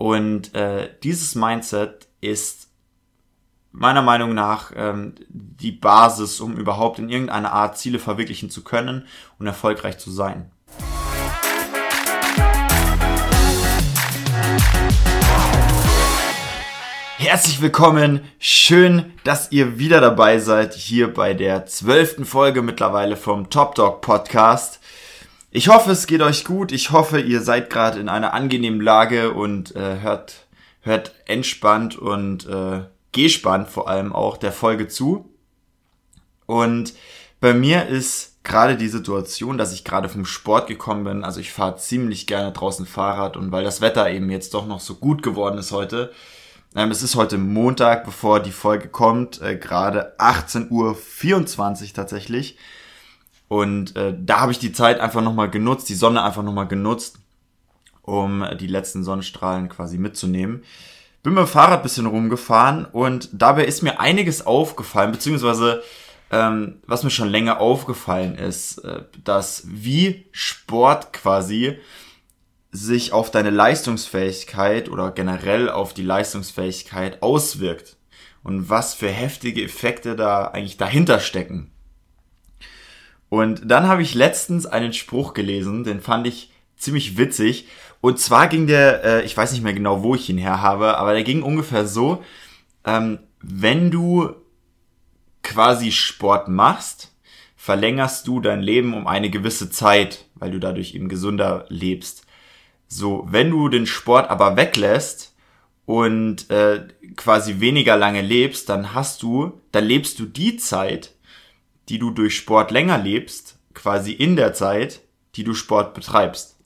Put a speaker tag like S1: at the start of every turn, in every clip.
S1: Und äh, dieses Mindset ist meiner Meinung nach ähm, die Basis, um überhaupt in irgendeiner Art Ziele verwirklichen zu können und erfolgreich zu sein. Herzlich willkommen, schön, dass ihr wieder dabei seid hier bei der zwölften Folge mittlerweile vom Top Dog Podcast. Ich hoffe, es geht euch gut. Ich hoffe, ihr seid gerade in einer angenehmen Lage und äh, hört, hört entspannt und äh, gespannt vor allem auch der Folge zu. Und bei mir ist gerade die Situation, dass ich gerade vom Sport gekommen bin. Also ich fahre ziemlich gerne draußen Fahrrad und weil das Wetter eben jetzt doch noch so gut geworden ist heute. Ähm, es ist heute Montag, bevor die Folge kommt, äh, gerade 18.24 Uhr tatsächlich. Und äh, da habe ich die Zeit einfach nochmal genutzt, die Sonne einfach nochmal genutzt, um die letzten Sonnenstrahlen quasi mitzunehmen bin mit dem Fahrrad bisschen rumgefahren und dabei ist mir einiges aufgefallen, beziehungsweise ähm, was mir schon länger aufgefallen ist, äh, dass wie Sport quasi sich auf deine Leistungsfähigkeit oder generell auf die Leistungsfähigkeit auswirkt und was für heftige Effekte da eigentlich dahinter stecken. Und dann habe ich letztens einen Spruch gelesen, den fand ich ziemlich witzig und zwar ging der, äh, ich weiß nicht mehr genau, wo ich ihn her habe, aber der ging ungefähr so, ähm, wenn du quasi Sport machst, verlängerst du dein Leben um eine gewisse Zeit, weil du dadurch eben gesunder lebst. So, wenn du den Sport aber weglässt und äh, quasi weniger lange lebst, dann hast du, dann lebst du die Zeit, die du durch Sport länger lebst, quasi in der Zeit, die du Sport betreibst.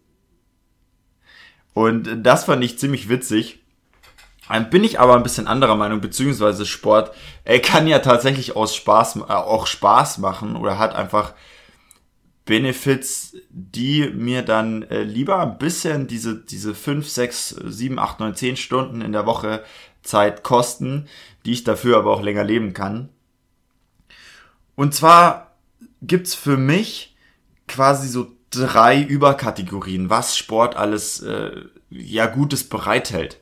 S1: Und das fand ich ziemlich witzig. Ähm, bin ich aber ein bisschen anderer Meinung, beziehungsweise Sport äh, kann ja tatsächlich aus Spaß, äh, auch Spaß machen oder hat einfach Benefits, die mir dann äh, lieber ein bisschen diese, diese 5, 6, 7, 8, 9, 10 Stunden in der Woche Zeit kosten, die ich dafür aber auch länger leben kann. Und zwar gibt's für mich quasi so drei Überkategorien, was Sport alles äh, ja Gutes bereithält,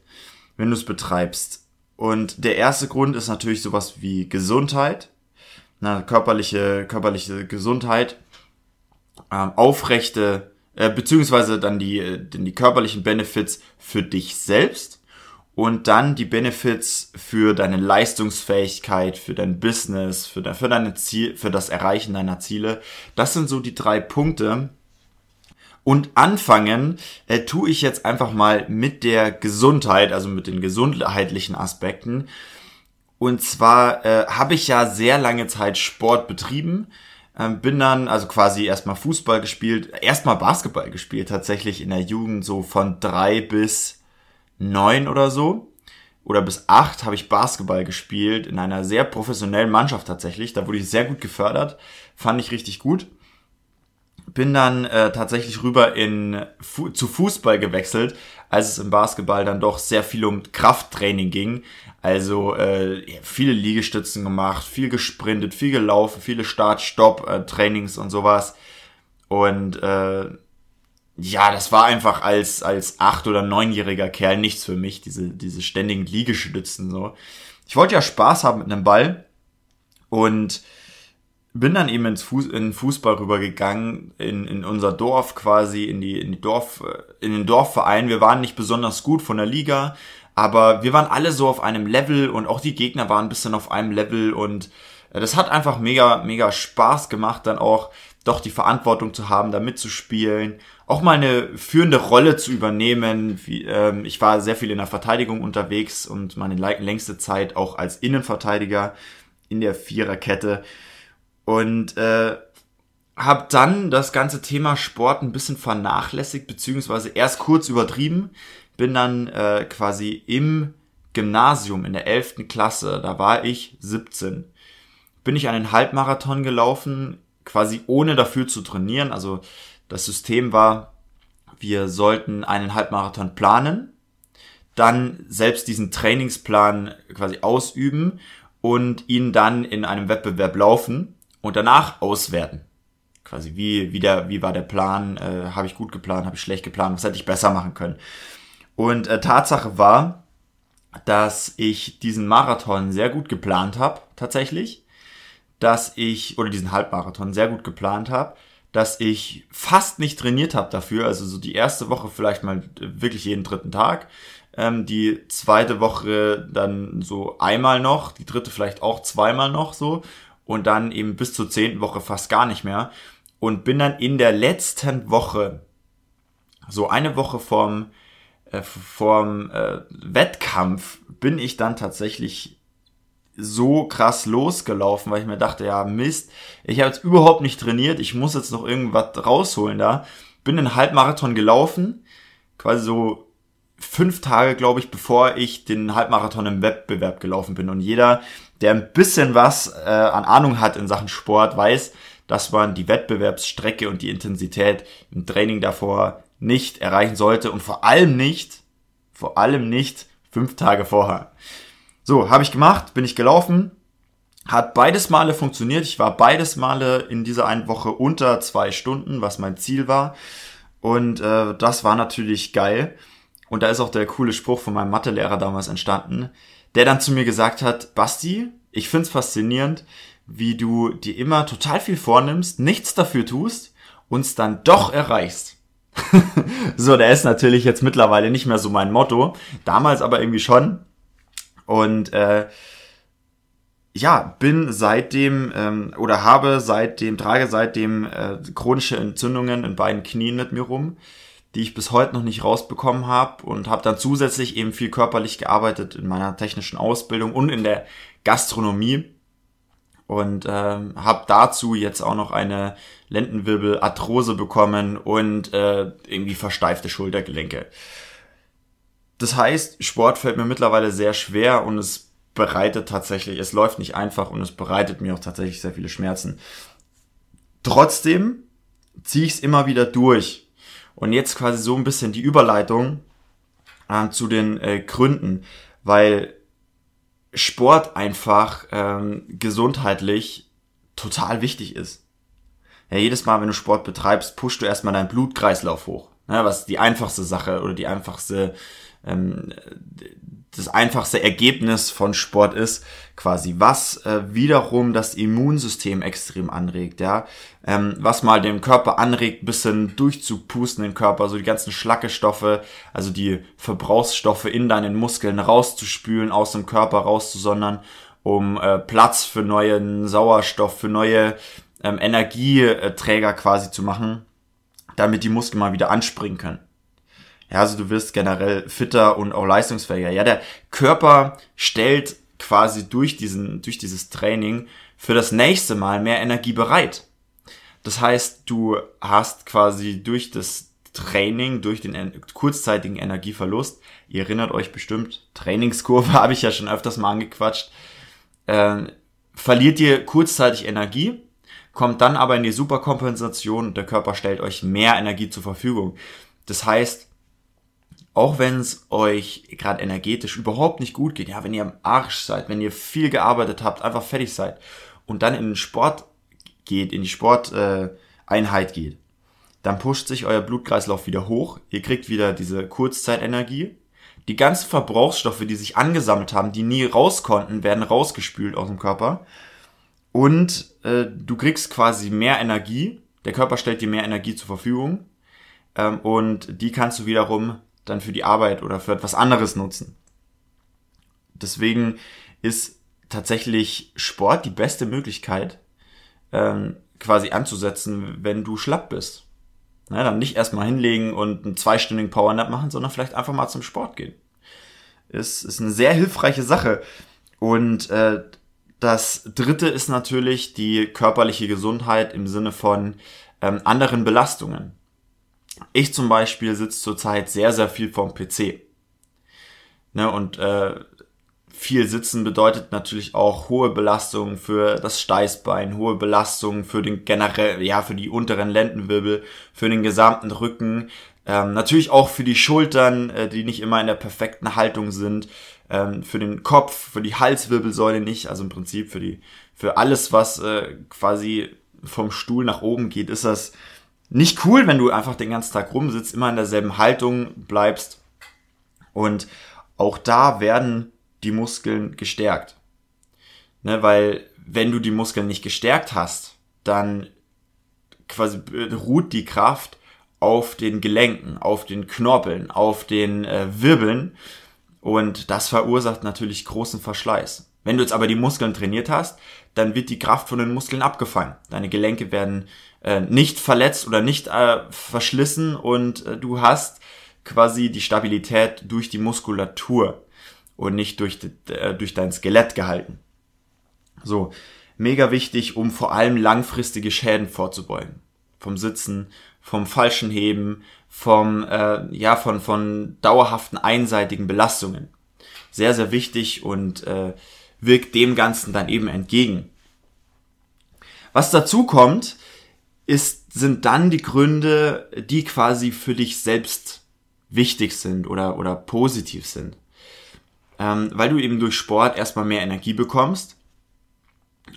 S1: wenn du es betreibst. Und der erste Grund ist natürlich sowas wie Gesundheit, na, körperliche körperliche Gesundheit, ähm, aufrechte äh, beziehungsweise dann die äh, die körperlichen Benefits für dich selbst und dann die Benefits für deine Leistungsfähigkeit, für dein Business, für, de, für deine Ziel, für das Erreichen deiner Ziele. Das sind so die drei Punkte, und anfangen äh, tue ich jetzt einfach mal mit der Gesundheit, also mit den gesundheitlichen Aspekten. Und zwar äh, habe ich ja sehr lange Zeit Sport betrieben. Ähm, bin dann also quasi erstmal Fußball gespielt, erstmal Basketball gespielt, tatsächlich in der Jugend so von drei bis neun oder so. Oder bis acht habe ich Basketball gespielt in einer sehr professionellen Mannschaft tatsächlich. Da wurde ich sehr gut gefördert. Fand ich richtig gut bin dann äh, tatsächlich rüber in Fu zu Fußball gewechselt, als es im Basketball dann doch sehr viel um Krafttraining ging. Also äh, viele Liegestützen gemacht, viel gesprintet, viel gelaufen, viele Start-Stopp-Trainings und sowas. Und äh, ja, das war einfach als als acht oder neunjähriger Kerl nichts für mich, diese diese ständigen Liegestützen so. Ich wollte ja Spaß haben mit einem Ball und bin dann eben ins Fuß, in Fußball rübergegangen, in, in unser Dorf quasi, in die, in die Dorf, in den Dorfverein. Wir waren nicht besonders gut von der Liga, aber wir waren alle so auf einem Level und auch die Gegner waren ein bisschen auf einem Level und äh, das hat einfach mega, mega Spaß gemacht, dann auch doch die Verantwortung zu haben, da mitzuspielen, auch mal eine führende Rolle zu übernehmen. Wie, ähm, ich war sehr viel in der Verteidigung unterwegs und meine längste Zeit auch als Innenverteidiger in der Viererkette. Und äh, habe dann das ganze Thema Sport ein bisschen vernachlässigt, beziehungsweise erst kurz übertrieben. Bin dann äh, quasi im Gymnasium in der 11. Klasse, da war ich 17, bin ich einen Halbmarathon gelaufen, quasi ohne dafür zu trainieren. Also das System war, wir sollten einen Halbmarathon planen, dann selbst diesen Trainingsplan quasi ausüben und ihn dann in einem Wettbewerb laufen und danach auswerten. Quasi wie, wie, der, wie war der Plan, äh, habe ich gut geplant, habe ich schlecht geplant, was hätte ich besser machen können. Und äh, Tatsache war, dass ich diesen Marathon sehr gut geplant habe, tatsächlich. Dass ich, oder diesen Halbmarathon sehr gut geplant habe, dass ich fast nicht trainiert habe dafür. Also so die erste Woche vielleicht mal wirklich jeden dritten Tag. Ähm, die zweite Woche dann so einmal noch, die dritte vielleicht auch zweimal noch so. Und dann eben bis zur zehnten Woche fast gar nicht mehr. Und bin dann in der letzten Woche, so eine Woche vorm äh, vorm äh, Wettkampf bin ich dann tatsächlich so krass losgelaufen, weil ich mir dachte, ja Mist, ich habe jetzt überhaupt nicht trainiert, ich muss jetzt noch irgendwas rausholen da. Bin einen Halbmarathon gelaufen, quasi so fünf Tage, glaube ich, bevor ich den Halbmarathon im Wettbewerb gelaufen bin. Und jeder, der ein bisschen was äh, an Ahnung hat in Sachen Sport, weiß, dass man die Wettbewerbsstrecke und die Intensität im Training davor nicht erreichen sollte und vor allem nicht, vor allem nicht fünf Tage vorher. So, habe ich gemacht, bin ich gelaufen, hat beides Male funktioniert. Ich war beides Male in dieser einen Woche unter zwei Stunden, was mein Ziel war. Und äh, das war natürlich geil. Und da ist auch der coole Spruch von meinem Mathelehrer damals entstanden, der dann zu mir gesagt hat, Basti, ich find's faszinierend, wie du dir immer total viel vornimmst, nichts dafür tust und dann doch erreichst. so, der ist natürlich jetzt mittlerweile nicht mehr so mein Motto, damals aber irgendwie schon. Und äh, ja, bin seitdem ähm, oder habe seitdem, trage seitdem äh, chronische Entzündungen in beiden Knien mit mir rum, die ich bis heute noch nicht rausbekommen habe und habe dann zusätzlich eben viel körperlich gearbeitet in meiner technischen Ausbildung und in der Gastronomie und ähm, habe dazu jetzt auch noch eine Lendenwirbelarthrose bekommen und äh, irgendwie versteifte Schultergelenke. Das heißt, Sport fällt mir mittlerweile sehr schwer und es bereitet tatsächlich, es läuft nicht einfach und es bereitet mir auch tatsächlich sehr viele Schmerzen. Trotzdem ziehe ich es immer wieder durch. Und jetzt quasi so ein bisschen die Überleitung äh, zu den äh, Gründen, weil Sport einfach ähm, gesundheitlich total wichtig ist. Ja, jedes Mal, wenn du Sport betreibst, pusht du erstmal deinen Blutkreislauf hoch. Ja, was die einfachste Sache oder die einfachste ähm, das einfachste Ergebnis von Sport ist, quasi, was äh, wiederum das Immunsystem extrem anregt, ja, ähm, was mal dem Körper anregt, bisschen durchzupusten den Körper, so die ganzen Schlackestoffe, also die Verbrauchsstoffe in deinen Muskeln rauszuspülen, aus dem Körper rauszusondern, um äh, Platz für neuen Sauerstoff, für neue ähm, Energieträger quasi zu machen, damit die Muskeln mal wieder anspringen können. Ja, also du wirst generell fitter und auch leistungsfähiger. Ja, der Körper stellt quasi durch diesen, durch dieses Training für das nächste Mal mehr Energie bereit. Das heißt, du hast quasi durch das Training, durch den kurzzeitigen Energieverlust, ihr erinnert euch bestimmt, Trainingskurve habe ich ja schon öfters mal angequatscht, äh, verliert ihr kurzzeitig Energie, kommt dann aber in die Superkompensation und der Körper stellt euch mehr Energie zur Verfügung. Das heißt, auch wenn es euch gerade energetisch überhaupt nicht gut geht, ja, wenn ihr am Arsch seid, wenn ihr viel gearbeitet habt, einfach fertig seid und dann in den Sport geht, in die Sporteinheit äh, geht, dann pusht sich euer Blutkreislauf wieder hoch, ihr kriegt wieder diese Kurzzeitenergie, die ganzen Verbrauchsstoffe, die sich angesammelt haben, die nie raus konnten, werden rausgespült aus dem Körper. Und äh, du kriegst quasi mehr Energie, der Körper stellt dir mehr Energie zur Verfügung. Ähm, und die kannst du wiederum dann für die Arbeit oder für etwas anderes nutzen. Deswegen ist tatsächlich Sport die beste Möglichkeit, ähm, quasi anzusetzen, wenn du schlapp bist. Na, dann nicht erstmal hinlegen und einen zweistündigen Powernap machen, sondern vielleicht einfach mal zum Sport gehen. Ist, ist eine sehr hilfreiche Sache. Und äh, das dritte ist natürlich die körperliche Gesundheit im Sinne von ähm, anderen Belastungen. Ich zum Beispiel sitze zurzeit sehr, sehr viel vorm PC. Ne, und äh, viel Sitzen bedeutet natürlich auch hohe Belastungen für das Steißbein, hohe Belastungen für den generell, ja, für die unteren Lendenwirbel, für den gesamten Rücken, ähm, natürlich auch für die Schultern, äh, die nicht immer in der perfekten Haltung sind, ähm, für den Kopf, für die Halswirbelsäule nicht, also im Prinzip für die, für alles, was äh, quasi vom Stuhl nach oben geht, ist das nicht cool, wenn du einfach den ganzen Tag rumsitzt, immer in derselben Haltung bleibst. Und auch da werden die Muskeln gestärkt. Ne, weil wenn du die Muskeln nicht gestärkt hast, dann quasi ruht die Kraft auf den Gelenken, auf den Knorpeln, auf den äh, Wirbeln und das verursacht natürlich großen Verschleiß. Wenn du jetzt aber die Muskeln trainiert hast, dann wird die Kraft von den Muskeln abgefangen. Deine Gelenke werden äh, nicht verletzt oder nicht äh, verschlissen und äh, du hast quasi die Stabilität durch die Muskulatur und nicht durch, äh, durch dein Skelett gehalten. So, mega wichtig, um vor allem langfristige Schäden vorzubeugen. Vom Sitzen, vom falschen Heben, vom, äh, ja, von, von dauerhaften einseitigen Belastungen. Sehr, sehr wichtig und äh, wirkt dem Ganzen dann eben entgegen. Was dazu kommt, ist, sind dann die Gründe, die quasi für dich selbst wichtig sind oder, oder positiv sind. Ähm, weil du eben durch Sport erstmal mehr Energie bekommst,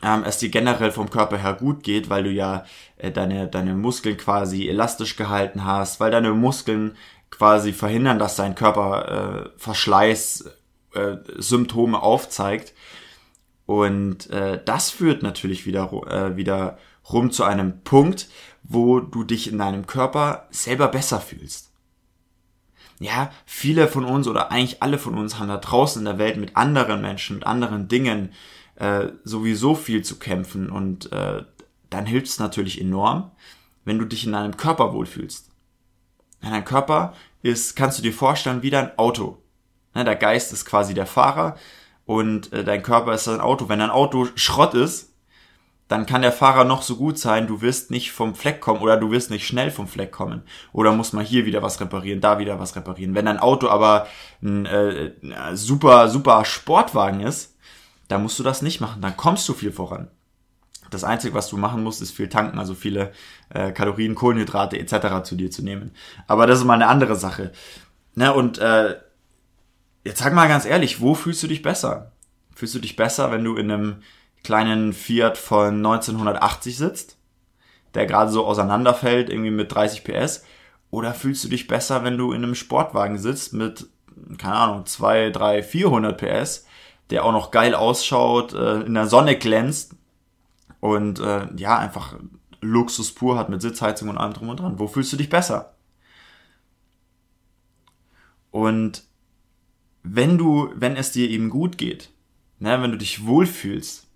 S1: ähm, es dir generell vom Körper her gut geht, weil du ja äh, deine, deine Muskeln quasi elastisch gehalten hast, weil deine Muskeln quasi verhindern, dass dein Körper äh, Verschleiß äh, Symptome aufzeigt. Und äh, das führt natürlich wieder, äh, wieder rum zu einem Punkt, wo du dich in deinem Körper selber besser fühlst. Ja, viele von uns oder eigentlich alle von uns haben da draußen in der Welt mit anderen Menschen, mit anderen Dingen äh, sowieso viel zu kämpfen und äh, dann hilft es natürlich enorm, wenn du dich in deinem Körper wohlfühlst. Dein Körper ist, kannst du dir vorstellen, wie dein Auto. Ja, der Geist ist quasi der Fahrer und äh, dein Körper ist dein Auto. Wenn dein Auto Schrott ist, dann kann der Fahrer noch so gut sein, du wirst nicht vom Fleck kommen oder du wirst nicht schnell vom Fleck kommen. Oder muss man hier wieder was reparieren, da wieder was reparieren. Wenn dein Auto aber ein äh, super, super Sportwagen ist, dann musst du das nicht machen, dann kommst du viel voran. Das Einzige, was du machen musst, ist viel tanken, also viele äh, Kalorien, Kohlenhydrate etc. zu dir zu nehmen. Aber das ist mal eine andere Sache. Ne, und äh, jetzt sag mal ganz ehrlich, wo fühlst du dich besser? Fühlst du dich besser, wenn du in einem kleinen Fiat von 1980 sitzt, der gerade so auseinanderfällt, irgendwie mit 30 PS? Oder fühlst du dich besser, wenn du in einem Sportwagen sitzt mit, keine Ahnung, 2, 3, 400 PS, der auch noch geil ausschaut, äh, in der Sonne glänzt und äh, ja, einfach Luxus pur hat mit Sitzheizung und allem drum und dran. Wo fühlst du dich besser? Und wenn du, wenn es dir eben gut geht, ne, wenn du dich wohlfühlst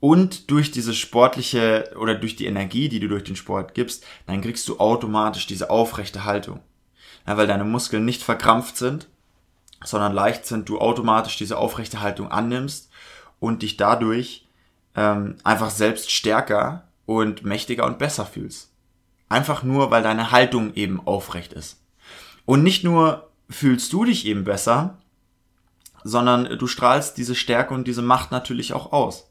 S1: und durch diese sportliche oder durch die Energie, die du durch den Sport gibst, dann kriegst du automatisch diese aufrechte Haltung. Ja, weil deine Muskeln nicht verkrampft sind, sondern leicht sind, du automatisch diese aufrechte Haltung annimmst und dich dadurch ähm, einfach selbst stärker und mächtiger und besser fühlst. Einfach nur, weil deine Haltung eben aufrecht ist. Und nicht nur fühlst du dich eben besser, sondern du strahlst diese Stärke und diese Macht natürlich auch aus.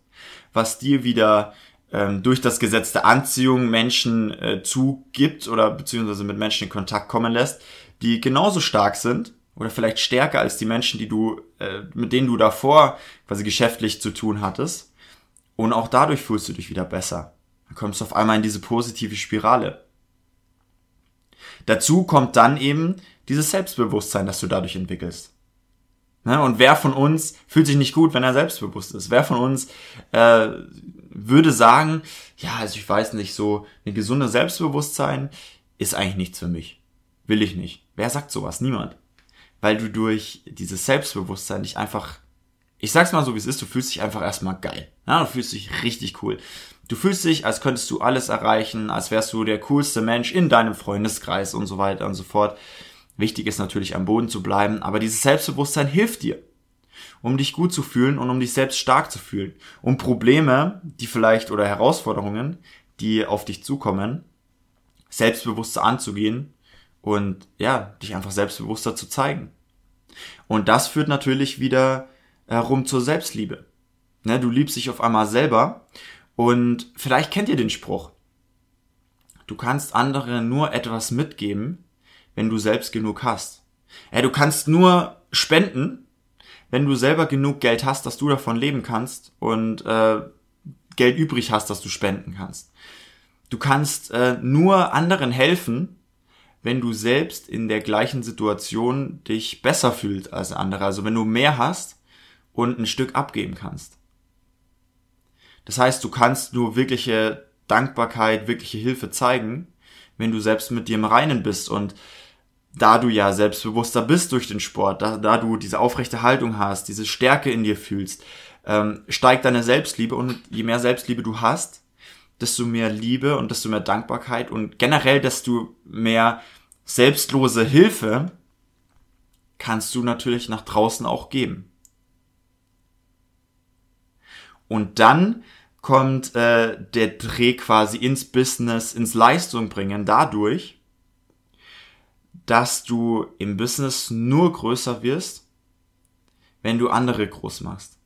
S1: Was dir wieder ähm, durch das Gesetz der Anziehung Menschen äh, zugibt oder beziehungsweise mit Menschen in Kontakt kommen lässt, die genauso stark sind oder vielleicht stärker als die Menschen, die du, äh, mit denen du davor quasi geschäftlich zu tun hattest. Und auch dadurch fühlst du dich wieder besser. Dann kommst du auf einmal in diese positive Spirale. Dazu kommt dann eben dieses Selbstbewusstsein, das du dadurch entwickelst. Ne? Und wer von uns fühlt sich nicht gut, wenn er selbstbewusst ist? Wer von uns äh, würde sagen, ja, also ich weiß nicht, so ein gesundes Selbstbewusstsein ist eigentlich nichts für mich. Will ich nicht. Wer sagt sowas? Niemand. Weil du durch dieses Selbstbewusstsein dich einfach, ich sag's mal so wie es ist, du fühlst dich einfach erstmal geil. Ja, du fühlst dich richtig cool. Du fühlst dich, als könntest du alles erreichen, als wärst du der coolste Mensch in deinem Freundeskreis und so weiter und so fort. Wichtig ist natürlich am Boden zu bleiben, aber dieses Selbstbewusstsein hilft dir, um dich gut zu fühlen und um dich selbst stark zu fühlen, um Probleme, die vielleicht oder Herausforderungen, die auf dich zukommen, selbstbewusster anzugehen und ja, dich einfach selbstbewusster zu zeigen. Und das führt natürlich wieder herum zur Selbstliebe. Ne, du liebst dich auf einmal selber und vielleicht kennt ihr den Spruch. Du kannst anderen nur etwas mitgeben, wenn du selbst genug hast. Ja, du kannst nur spenden, wenn du selber genug Geld hast, dass du davon leben kannst und äh, Geld übrig hast, dass du spenden kannst. Du kannst äh, nur anderen helfen, wenn du selbst in der gleichen Situation dich besser fühlst als andere. Also wenn du mehr hast und ein Stück abgeben kannst. Das heißt, du kannst nur wirkliche Dankbarkeit, wirkliche Hilfe zeigen, wenn du selbst mit dir im Reinen bist und da du ja selbstbewusster bist durch den Sport, da, da du diese aufrechte Haltung hast, diese Stärke in dir fühlst, ähm, steigt deine Selbstliebe und je mehr Selbstliebe du hast, desto mehr Liebe und desto mehr Dankbarkeit und generell desto mehr selbstlose Hilfe kannst du natürlich nach draußen auch geben. Und dann kommt äh, der Dreh quasi ins Business, ins Leistung bringen, dadurch, dass du im Business nur größer wirst, wenn du andere groß machst.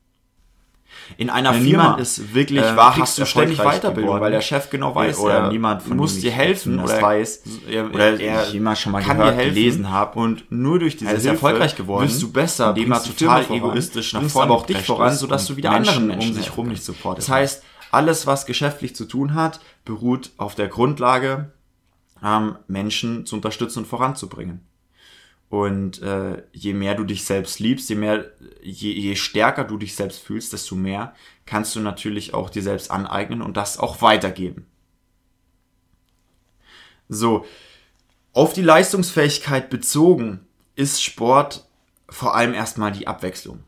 S1: In einer wenn Firma ist wirklich äh, wahrhaft ständig Weiterbildung, geworden, weil der Chef genau weiß, oder er niemand von muss dir helfen oder weiß, er, oder er ich immer schon mal kann gehört, dir helfen, gelesen habe und nur durch diese er ist Hilfe erfolglich geworden, wirst du besser, indem er total egoistisch nach vorne, aber auch dich voran, sodass du wieder Menschen anderen Menschen um sich rum nicht supportest. Das heißt, alles, was geschäftlich zu tun hat, beruht auf der Grundlage, ähm, Menschen zu unterstützen und voranzubringen. Und äh, je mehr du dich selbst liebst, je mehr, je, je stärker du dich selbst fühlst, desto mehr kannst du natürlich auch dir selbst aneignen und das auch weitergeben. So, auf die Leistungsfähigkeit bezogen ist Sport vor allem erstmal die Abwechslung.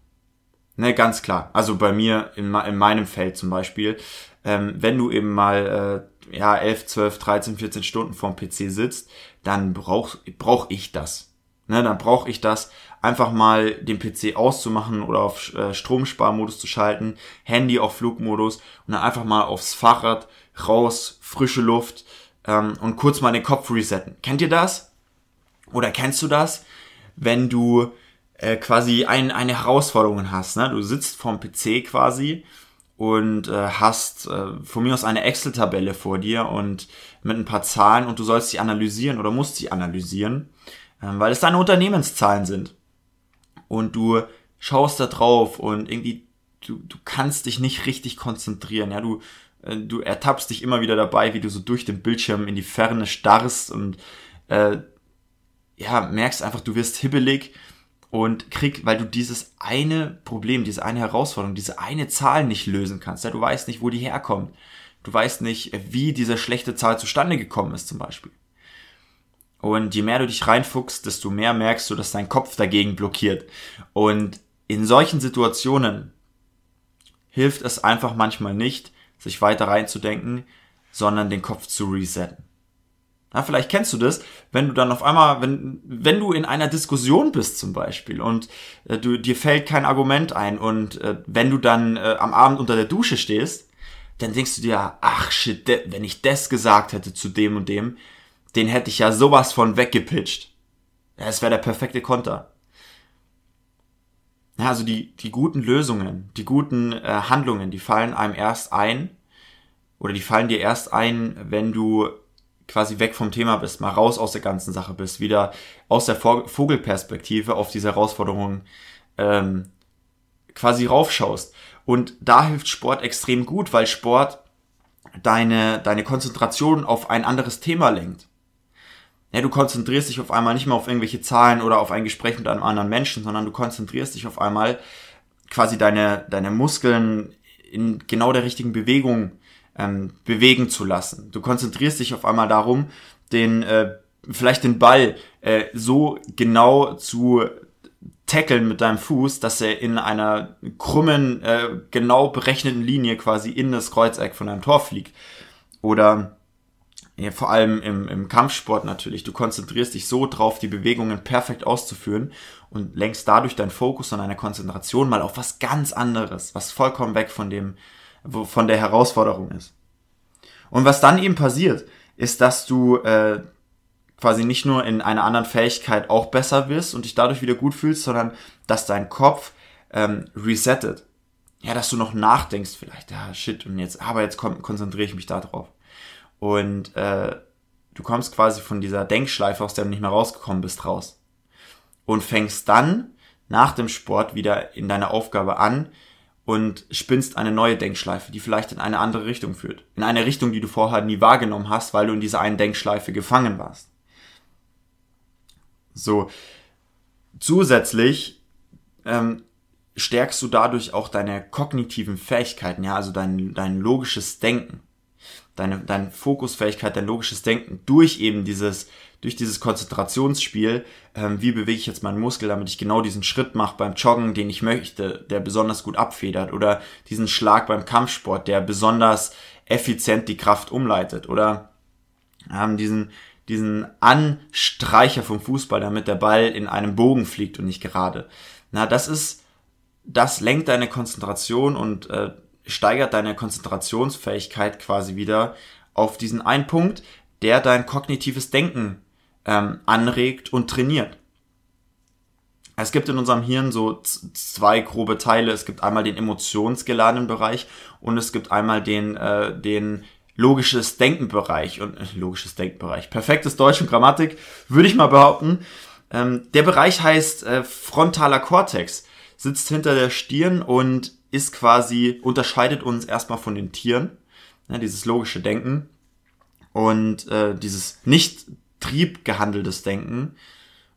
S1: Ne, ganz klar. Also bei mir in, in meinem Feld zum Beispiel, ähm, wenn du eben mal äh, ja 11, 12, 13, 14 Stunden vorm PC sitzt, dann brauch, brauch ich das Ne, dann brauche ich das, einfach mal den PC auszumachen oder auf äh, Stromsparmodus zu schalten, Handy auf Flugmodus und dann einfach mal aufs Fahrrad raus, frische Luft ähm, und kurz mal den Kopf resetten. Kennt ihr das? Oder kennst du das, wenn du äh, quasi ein, eine Herausforderung hast? Ne? Du sitzt vorm PC quasi und äh, hast äh, von mir aus eine Excel-Tabelle vor dir und mit ein paar Zahlen und du sollst sie analysieren oder musst sie analysieren ähm, weil es deine Unternehmenszahlen sind. Und du schaust da drauf und irgendwie, du, du kannst dich nicht richtig konzentrieren, ja, du, äh, du ertappst dich immer wieder dabei, wie du so durch den Bildschirm in die Ferne starrst und äh, ja, merkst einfach, du wirst hibbelig und krieg, weil du dieses eine Problem, diese eine Herausforderung, diese eine Zahl nicht lösen kannst. Ja, du weißt nicht, wo die herkommt. Du weißt nicht, wie diese schlechte Zahl zustande gekommen ist, zum Beispiel. Und je mehr du dich reinfuchst, desto mehr merkst du, dass dein Kopf dagegen blockiert. Und in solchen Situationen hilft es einfach manchmal nicht, sich weiter reinzudenken, sondern den Kopf zu resetten. Ja, vielleicht kennst du das, wenn du dann auf einmal, wenn, wenn du in einer Diskussion bist zum Beispiel und äh, du, dir fällt kein Argument ein und äh, wenn du dann äh, am Abend unter der Dusche stehst, dann denkst du dir, ach shit, wenn ich das gesagt hätte zu dem und dem, den hätte ich ja sowas von weggepitcht. Es wäre der perfekte Konter. Ja, also die, die guten Lösungen, die guten äh, Handlungen, die fallen einem erst ein, oder die fallen dir erst ein, wenn du quasi weg vom Thema bist, mal raus aus der ganzen Sache bist, wieder aus der Vogelperspektive auf diese Herausforderungen ähm, quasi raufschaust. Und da hilft Sport extrem gut, weil Sport deine, deine Konzentration auf ein anderes Thema lenkt ja, du konzentrierst dich auf einmal nicht mehr auf irgendwelche Zahlen oder auf ein Gespräch mit einem anderen Menschen, sondern du konzentrierst dich auf einmal quasi deine, deine Muskeln in genau der richtigen Bewegung ähm, bewegen zu lassen. Du konzentrierst dich auf einmal darum, den äh, vielleicht den Ball äh, so genau zu tackeln mit deinem Fuß, dass er in einer krummen, äh, genau berechneten Linie quasi in das Kreuzeck von deinem Tor fliegt. Oder ja, vor allem im, im Kampfsport natürlich, du konzentrierst dich so drauf, die Bewegungen perfekt auszuführen und lenkst dadurch deinen Fokus und deine Konzentration mal auf was ganz anderes, was vollkommen weg von dem, von der Herausforderung ist. Und was dann eben passiert, ist, dass du äh, quasi nicht nur in einer anderen Fähigkeit auch besser wirst und dich dadurch wieder gut fühlst, sondern dass dein Kopf ähm, resettet. Ja, dass du noch nachdenkst vielleicht, ja, shit, und jetzt, aber jetzt konzentriere ich mich da drauf. Und äh, du kommst quasi von dieser Denkschleife, aus der du nicht mehr rausgekommen bist, raus. Und fängst dann nach dem Sport wieder in deiner Aufgabe an und spinnst eine neue Denkschleife, die vielleicht in eine andere Richtung führt. In eine Richtung, die du vorher nie wahrgenommen hast, weil du in dieser einen Denkschleife gefangen warst. So, zusätzlich ähm, stärkst du dadurch auch deine kognitiven Fähigkeiten, ja, also dein, dein logisches Denken, deine, deine Fokusfähigkeit, dein logisches Denken durch eben dieses, durch dieses Konzentrationsspiel, ähm, wie bewege ich jetzt meinen Muskel, damit ich genau diesen Schritt mache beim Joggen, den ich möchte, der besonders gut abfedert, oder diesen Schlag beim Kampfsport, der besonders effizient die Kraft umleitet, oder ähm, diesen, diesen Anstreicher vom Fußball, damit der Ball in einem Bogen fliegt und nicht gerade. Na, das ist, das lenkt deine Konzentration und äh, steigert deine Konzentrationsfähigkeit quasi wieder auf diesen einen Punkt, der dein kognitives Denken ähm, anregt und trainiert. Es gibt in unserem Hirn so zwei grobe Teile. Es gibt einmal den emotionsgeladenen Bereich und es gibt einmal den, äh, den logisches Denkenbereich und äh, logisches Denkenbereich. Perfektes Deutsch und Grammatik, würde ich mal behaupten. Ähm, der Bereich heißt äh, frontaler Kortex, sitzt hinter der Stirn und ist quasi, unterscheidet uns erstmal von den Tieren, ne, dieses logische Denken und äh, dieses nicht triebgehandeltes Denken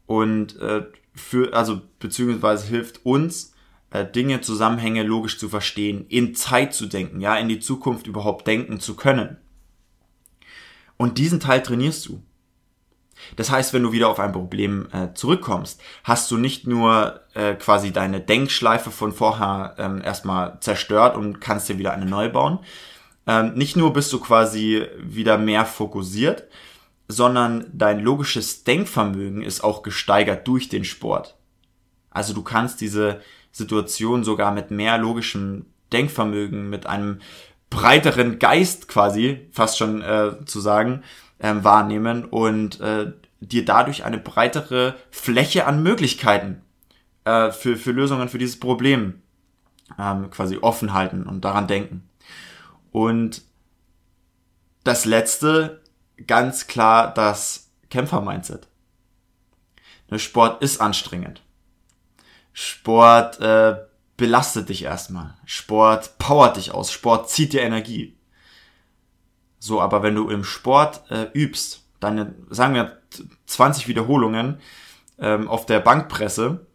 S1: und äh, für, also beziehungsweise hilft uns, äh, Dinge, Zusammenhänge logisch zu verstehen, in Zeit zu denken, ja, in die Zukunft überhaupt denken zu können. Und diesen Teil trainierst du. Das heißt, wenn du wieder auf ein Problem äh, zurückkommst, hast du nicht nur äh, quasi deine Denkschleife von vorher ähm, erstmal zerstört und kannst dir wieder eine neu bauen. Ähm, nicht nur bist du quasi wieder mehr fokussiert, sondern dein logisches Denkvermögen ist auch gesteigert durch den Sport. Also du kannst diese Situation sogar mit mehr logischem Denkvermögen, mit einem breiteren Geist quasi, fast schon äh, zu sagen, äh, wahrnehmen und äh, dir dadurch eine breitere Fläche an Möglichkeiten äh, für, für Lösungen für dieses Problem ähm, quasi offen halten und daran denken. Und das letzte ganz klar das Kämpfer-Mindset. Der Sport ist anstrengend. Sport äh, belastet dich erstmal. Sport powert dich aus. Sport zieht dir Energie. So, aber wenn du im Sport äh, übst, deine, sagen wir, 20 Wiederholungen ähm, auf der Bankpresse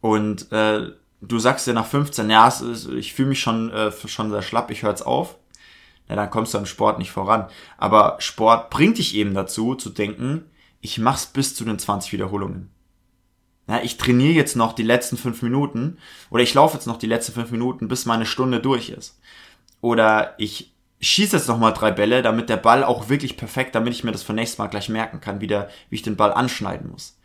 S1: und äh, du sagst dir nach 15, ja, ist, ich fühle mich schon, äh, schon sehr schlapp, ich höre jetzt auf, ja, dann kommst du im Sport nicht voran. Aber Sport bringt dich eben dazu, zu denken, ich mach's bis zu den 20 Wiederholungen. Ja, ich trainiere jetzt noch die letzten fünf Minuten oder ich laufe jetzt noch die letzten fünf Minuten, bis meine Stunde durch ist. Oder ich schieße jetzt noch mal drei Bälle, damit der Ball auch wirklich perfekt, damit ich mir das für nächstes Mal gleich merken kann, wieder, wie ich den Ball anschneiden muss.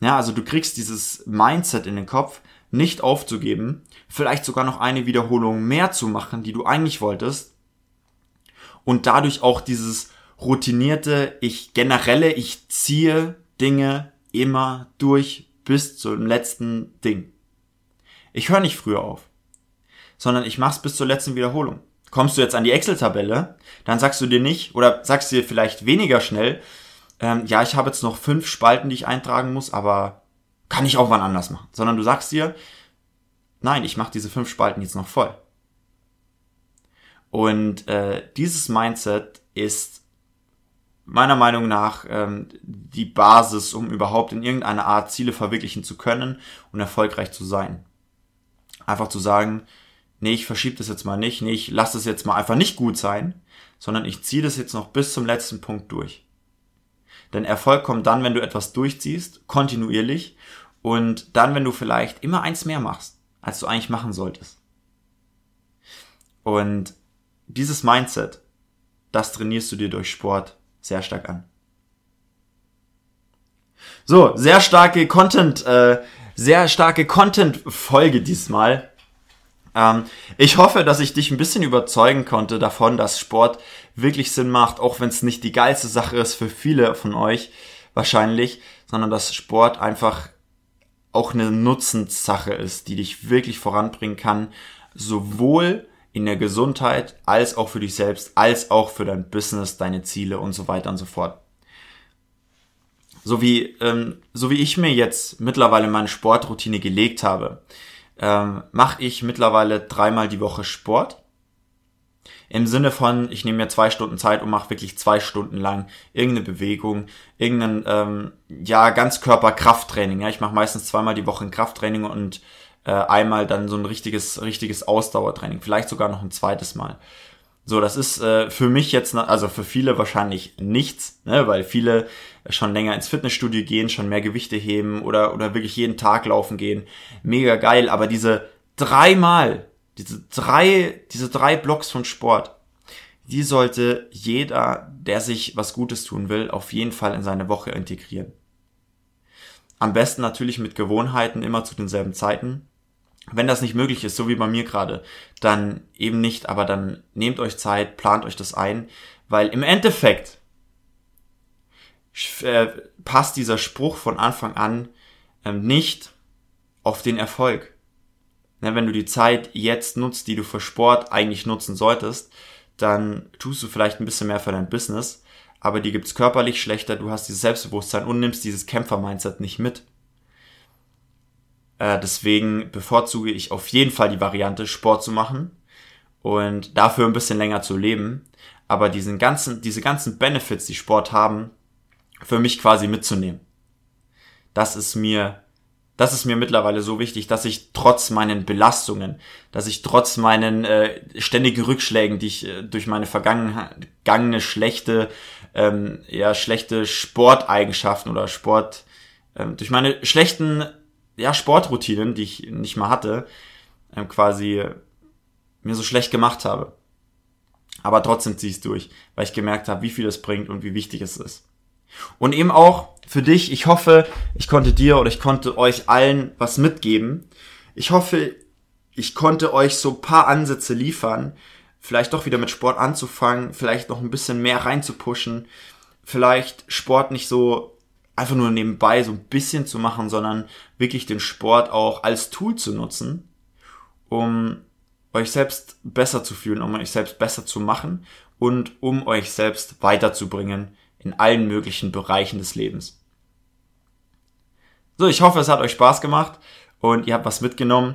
S1: Ja, also du kriegst dieses Mindset in den Kopf, nicht aufzugeben, vielleicht sogar noch eine Wiederholung mehr zu machen, die du eigentlich wolltest, und dadurch auch dieses routinierte, ich generelle, ich ziehe Dinge immer durch bis zum letzten Ding. Ich höre nicht früher auf, sondern ich mach's bis zur letzten Wiederholung. Kommst du jetzt an die Excel-Tabelle, dann sagst du dir nicht oder sagst dir vielleicht weniger schnell, ähm, ja, ich habe jetzt noch fünf Spalten, die ich eintragen muss, aber kann ich auch wann anders machen. Sondern du sagst dir, nein, ich mache diese fünf Spalten jetzt noch voll. Und äh, dieses Mindset ist meiner Meinung nach ähm, die Basis, um überhaupt in irgendeiner Art Ziele verwirklichen zu können und erfolgreich zu sein. Einfach zu sagen, nee, ich verschiebe das jetzt mal nicht, nee, ich lasse es jetzt mal einfach nicht gut sein, sondern ich ziehe das jetzt noch bis zum letzten Punkt durch. Denn Erfolg kommt dann, wenn du etwas durchziehst, kontinuierlich, und dann, wenn du vielleicht immer eins mehr machst, als du eigentlich machen solltest. Und dieses Mindset, das trainierst du dir durch Sport sehr stark an. So, sehr starke Content, äh, sehr starke Content-Folge diesmal. Ähm, ich hoffe, dass ich dich ein bisschen überzeugen konnte davon, dass Sport wirklich Sinn macht, auch wenn es nicht die geilste Sache ist für viele von euch wahrscheinlich, sondern dass Sport einfach auch eine Nutzenssache ist, die dich wirklich voranbringen kann, sowohl in der Gesundheit, als auch für dich selbst, als auch für dein Business, deine Ziele und so weiter und so fort. So wie, ähm, so wie ich mir jetzt mittlerweile meine Sportroutine gelegt habe, ähm, mache ich mittlerweile dreimal die Woche Sport. Im Sinne von, ich nehme mir zwei Stunden Zeit und mache wirklich zwei Stunden lang irgendeine Bewegung, irgendein ähm, ja Ganzkörper-Krafttraining. Ja, ich mache meistens zweimal die Woche ein Krafttraining und äh, einmal dann so ein richtiges richtiges Ausdauertraining, vielleicht sogar noch ein zweites Mal. So, das ist äh, für mich jetzt, also für viele wahrscheinlich nichts, ne, weil viele schon länger ins Fitnessstudio gehen, schon mehr Gewichte heben oder oder wirklich jeden Tag laufen gehen. Mega geil, aber diese dreimal diese drei, diese drei Blocks von Sport, die sollte jeder, der sich was Gutes tun will, auf jeden Fall in seine Woche integrieren. Am besten natürlich mit Gewohnheiten immer zu denselben Zeiten. Wenn das nicht möglich ist, so wie bei mir gerade, dann eben nicht, aber dann nehmt euch Zeit, plant euch das ein, weil im Endeffekt äh, passt dieser Spruch von Anfang an ähm, nicht auf den Erfolg. Ne, wenn du die Zeit jetzt nutzt, die du für Sport eigentlich nutzen solltest, dann tust du vielleicht ein bisschen mehr für dein Business, aber die gibt's körperlich schlechter, du hast dieses Selbstbewusstsein und nimmst dieses Kämpfer-Mindset nicht mit. Äh, deswegen bevorzuge ich auf jeden Fall die Variante, Sport zu machen und dafür ein bisschen länger zu leben, aber diesen ganzen, diese ganzen Benefits, die Sport haben, für mich quasi mitzunehmen. Das ist mir das ist mir mittlerweile so wichtig, dass ich trotz meinen Belastungen, dass ich trotz meinen äh, ständigen Rückschlägen, die ich äh, durch meine vergangene schlechte, ähm, ja schlechte Sporteigenschaften oder Sport, ähm, durch meine schlechten ja Sportroutinen, die ich nicht mal hatte, ähm, quasi mir so schlecht gemacht habe. Aber trotzdem ziehe ich es durch, weil ich gemerkt habe, wie viel es bringt und wie wichtig es ist. Und eben auch für dich, ich hoffe, ich konnte dir oder ich konnte euch allen was mitgeben. Ich hoffe, ich konnte euch so paar Ansätze liefern, vielleicht doch wieder mit Sport anzufangen, vielleicht noch ein bisschen mehr reinzupushen, vielleicht Sport nicht so einfach nur nebenbei so ein bisschen zu machen, sondern wirklich den Sport auch als Tool zu nutzen, um euch selbst besser zu fühlen, um euch selbst besser zu machen und um euch selbst weiterzubringen in allen möglichen Bereichen des Lebens. So, ich hoffe, es hat euch Spaß gemacht und ihr habt was mitgenommen.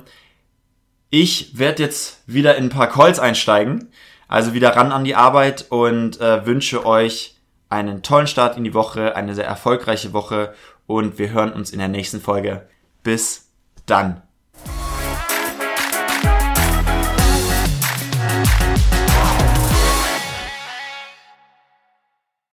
S1: Ich werde jetzt wieder in ein paar Calls einsteigen, also wieder ran an die Arbeit und äh, wünsche euch einen tollen Start in die Woche, eine sehr erfolgreiche Woche und wir hören uns in der nächsten Folge. Bis dann.